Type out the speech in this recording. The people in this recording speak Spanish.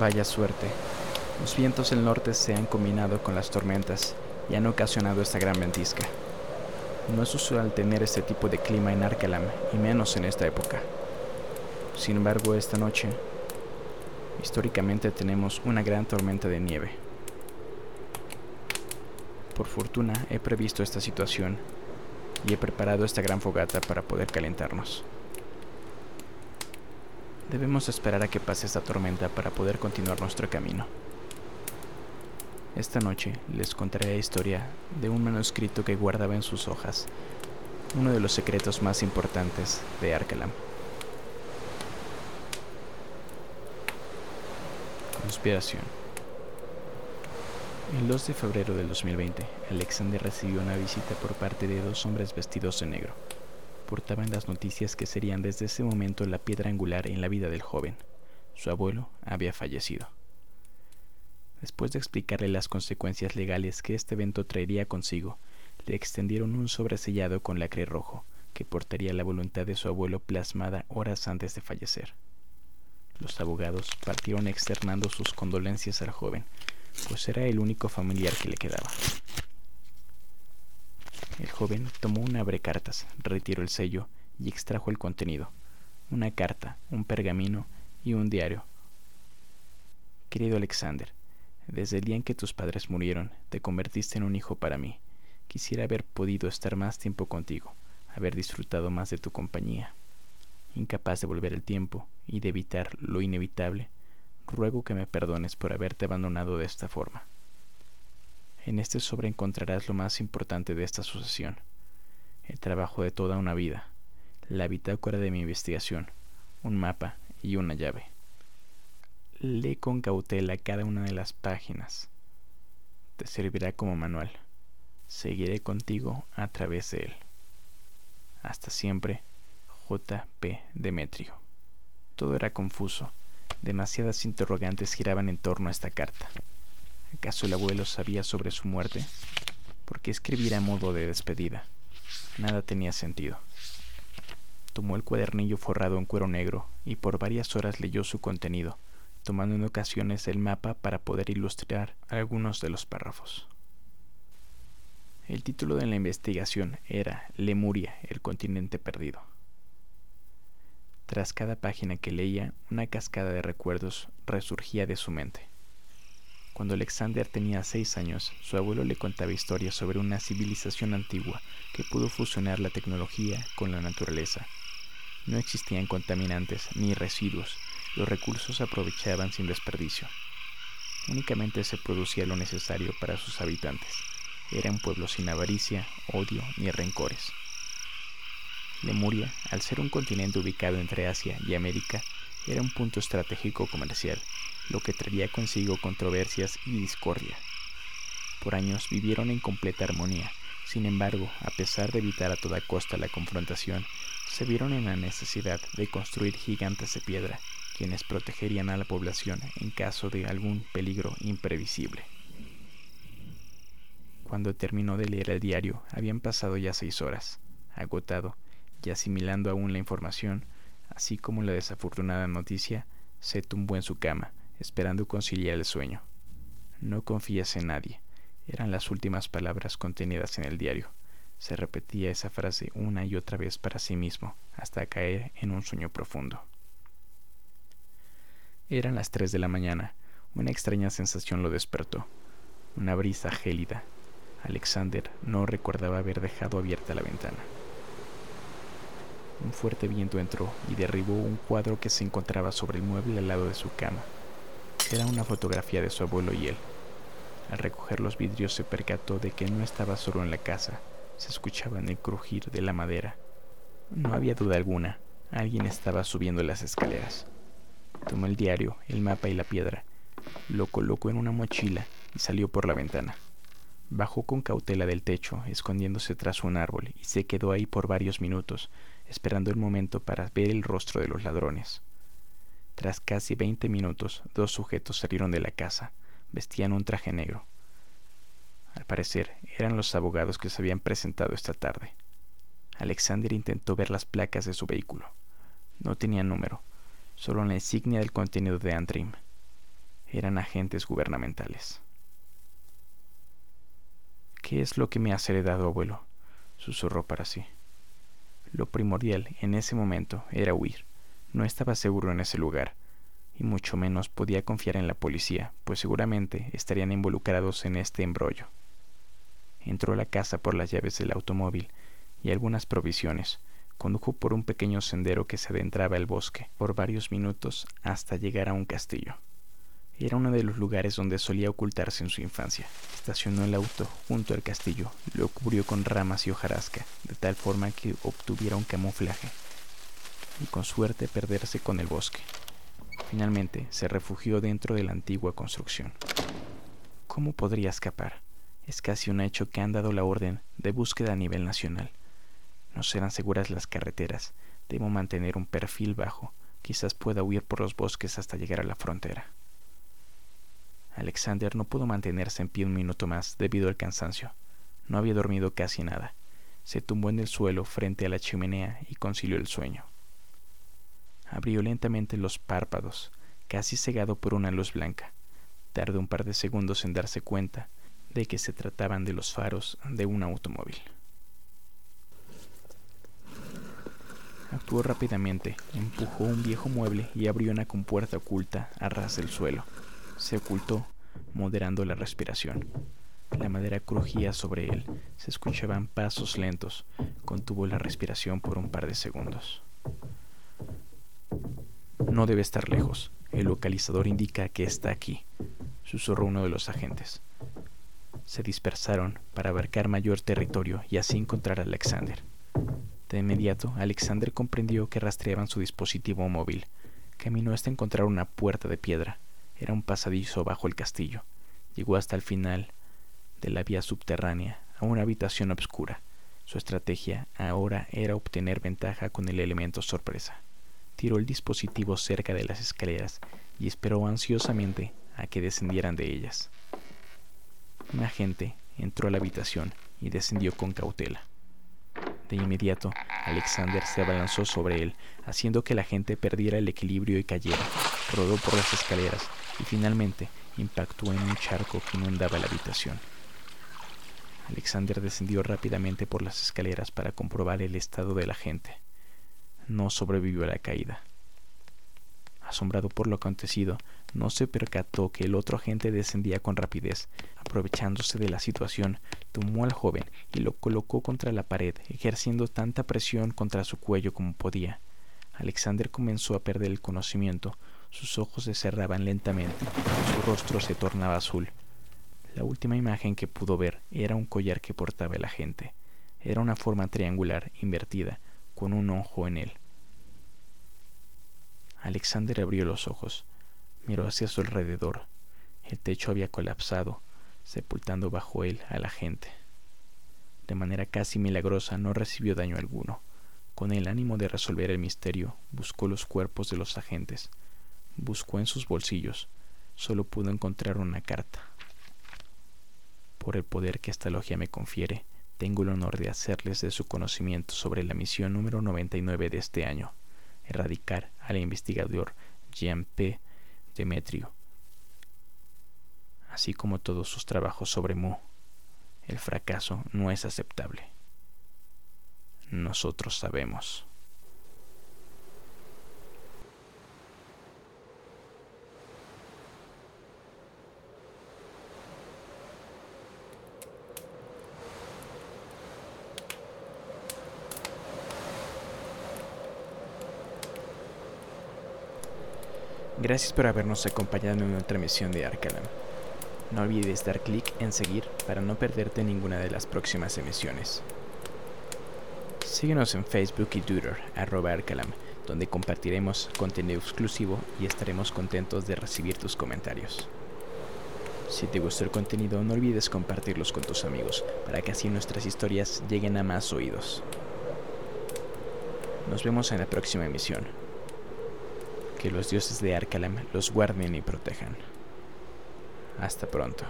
Vaya suerte. Los vientos del norte se han combinado con las tormentas y han ocasionado esta gran ventisca. No es usual tener este tipo de clima en Arcalam, y menos en esta época. Sin embargo, esta noche, históricamente tenemos una gran tormenta de nieve. Por fortuna he previsto esta situación y he preparado esta gran fogata para poder calentarnos. Debemos esperar a que pase esta tormenta para poder continuar nuestro camino. Esta noche les contaré la historia de un manuscrito que guardaba en sus hojas uno de los secretos más importantes de Arcalam. Conspiración. El 2 de febrero del 2020, Alexander recibió una visita por parte de dos hombres vestidos de negro. Portaban las noticias que serían desde ese momento la piedra angular en la vida del joven. Su abuelo había fallecido. Después de explicarle las consecuencias legales que este evento traería consigo, le extendieron un sobresellado con lacre rojo que portaría la voluntad de su abuelo plasmada horas antes de fallecer. Los abogados partieron externando sus condolencias al joven, pues era el único familiar que le quedaba. El joven tomó un abrecartas, retiró el sello y extrajo el contenido, una carta, un pergamino y un diario. Querido Alexander, desde el día en que tus padres murieron, te convertiste en un hijo para mí. Quisiera haber podido estar más tiempo contigo, haber disfrutado más de tu compañía. Incapaz de volver el tiempo y de evitar lo inevitable, ruego que me perdones por haberte abandonado de esta forma. En este sobre encontrarás lo más importante de esta sucesión, el trabajo de toda una vida, la bitácora de mi investigación, un mapa y una llave. Lee con cautela cada una de las páginas. Te servirá como manual. Seguiré contigo a través de él. Hasta siempre, J.P. Demetrio. Todo era confuso. Demasiadas interrogantes giraban en torno a esta carta. ¿Acaso el abuelo sabía sobre su muerte? ¿Por qué escribir a modo de despedida? Nada tenía sentido. Tomó el cuadernillo forrado en cuero negro y por varias horas leyó su contenido tomando en ocasiones el mapa para poder ilustrar algunos de los párrafos. El título de la investigación era Lemuria, el continente perdido. Tras cada página que leía, una cascada de recuerdos resurgía de su mente. Cuando Alexander tenía seis años, su abuelo le contaba historias sobre una civilización antigua que pudo fusionar la tecnología con la naturaleza. No existían contaminantes ni residuos, los recursos se aprovechaban sin desperdicio. Únicamente se producía lo necesario para sus habitantes. Era un pueblo sin avaricia, odio ni rencores. Lemuria, al ser un continente ubicado entre Asia y América, era un punto estratégico comercial, lo que traería consigo controversias y discordia. Por años vivieron en completa armonía, sin embargo, a pesar de evitar a toda costa la confrontación, se vieron en la necesidad de construir gigantes de piedra quienes protegerían a la población en caso de algún peligro imprevisible. Cuando terminó de leer el diario, habían pasado ya seis horas. Agotado y asimilando aún la información, así como la desafortunada noticia, se tumbó en su cama, esperando conciliar el sueño. No confías en nadie, eran las últimas palabras contenidas en el diario. Se repetía esa frase una y otra vez para sí mismo, hasta caer en un sueño profundo. Eran las tres de la mañana. Una extraña sensación lo despertó. Una brisa gélida. Alexander no recordaba haber dejado abierta la ventana. Un fuerte viento entró y derribó un cuadro que se encontraba sobre el mueble al lado de su cama. Era una fotografía de su abuelo y él. Al recoger los vidrios se percató de que no estaba solo en la casa. Se escuchaba el crujir de la madera. No había duda alguna. Alguien estaba subiendo las escaleras. Tomó el diario, el mapa y la piedra. Lo colocó en una mochila y salió por la ventana. Bajó con cautela del techo, escondiéndose tras un árbol, y se quedó ahí por varios minutos, esperando el momento para ver el rostro de los ladrones. Tras casi veinte minutos, dos sujetos salieron de la casa. Vestían un traje negro. Al parecer, eran los abogados que se habían presentado esta tarde. Alexander intentó ver las placas de su vehículo. No tenían número, solo la insignia del contenido de Antrim. eran agentes gubernamentales. ¿Qué es lo que me has heredado, abuelo? susurró para sí. Lo primordial en ese momento era huir. No estaba seguro en ese lugar, y mucho menos podía confiar en la policía, pues seguramente estarían involucrados en este embrollo. Entró a la casa por las llaves del automóvil y algunas provisiones. Condujo por un pequeño sendero que se adentraba al bosque por varios minutos hasta llegar a un castillo. Era uno de los lugares donde solía ocultarse en su infancia. Estacionó el auto junto al castillo, lo cubrió con ramas y hojarasca, de tal forma que obtuviera un camuflaje, y con suerte perderse con el bosque. Finalmente se refugió dentro de la antigua construcción. ¿Cómo podría escapar? Es casi un hecho que han dado la orden de búsqueda a nivel nacional. No serán seguras las carreteras. Debo mantener un perfil bajo. Quizás pueda huir por los bosques hasta llegar a la frontera. Alexander no pudo mantenerse en pie un minuto más debido al cansancio. No había dormido casi nada. Se tumbó en el suelo frente a la chimenea y concilió el sueño. Abrió lentamente los párpados, casi cegado por una luz blanca. Tardó un par de segundos en darse cuenta de que se trataban de los faros de un automóvil. Actuó rápidamente, empujó un viejo mueble y abrió una compuerta oculta a ras del suelo. Se ocultó, moderando la respiración. La madera crujía sobre él. Se escuchaban pasos lentos. Contuvo la respiración por un par de segundos. No debe estar lejos. El localizador indica que está aquí, susurró uno de los agentes. Se dispersaron para abarcar mayor territorio y así encontrar a Alexander. De inmediato, Alexander comprendió que rastreaban su dispositivo móvil. Caminó hasta encontrar una puerta de piedra. Era un pasadizo bajo el castillo. Llegó hasta el final de la vía subterránea, a una habitación oscura. Su estrategia ahora era obtener ventaja con el elemento sorpresa. Tiró el dispositivo cerca de las escaleras y esperó ansiosamente a que descendieran de ellas. Un agente entró a la habitación y descendió con cautela. De inmediato, Alexander se abalanzó sobre él, haciendo que la gente perdiera el equilibrio y cayera. Rodó por las escaleras y finalmente impactó en un charco que inundaba la habitación. Alexander descendió rápidamente por las escaleras para comprobar el estado de la gente. No sobrevivió a la caída. Asombrado por lo acontecido, no se percató que el otro agente descendía con rapidez. Aprovechándose de la situación, tomó al joven y lo colocó contra la pared, ejerciendo tanta presión contra su cuello como podía. Alexander comenzó a perder el conocimiento, sus ojos se cerraban lentamente, su rostro se tornaba azul. La última imagen que pudo ver era un collar que portaba el agente. Era una forma triangular invertida, con un ojo en él. Alexander abrió los ojos, miró hacia su alrededor. El techo había colapsado, sepultando bajo él a la gente. De manera casi milagrosa no recibió daño alguno. Con el ánimo de resolver el misterio, buscó los cuerpos de los agentes. Buscó en sus bolsillos. Solo pudo encontrar una carta. Por el poder que esta logia me confiere, tengo el honor de hacerles de su conocimiento sobre la misión número 99 de este año erradicar al investigador Jean P. Demetrio, así como todos sus trabajos sobre Mu. El fracaso no es aceptable. Nosotros sabemos. Gracias por habernos acompañado en nuestra misión de Arcalam. No olvides dar clic en seguir para no perderte ninguna de las próximas emisiones. Síguenos en Facebook y Twitter, arroba Arcalam, donde compartiremos contenido exclusivo y estaremos contentos de recibir tus comentarios. Si te gustó el contenido, no olvides compartirlos con tus amigos, para que así nuestras historias lleguen a más oídos. Nos vemos en la próxima emisión. Que los dioses de Arcalam los guarden y protejan. Hasta pronto.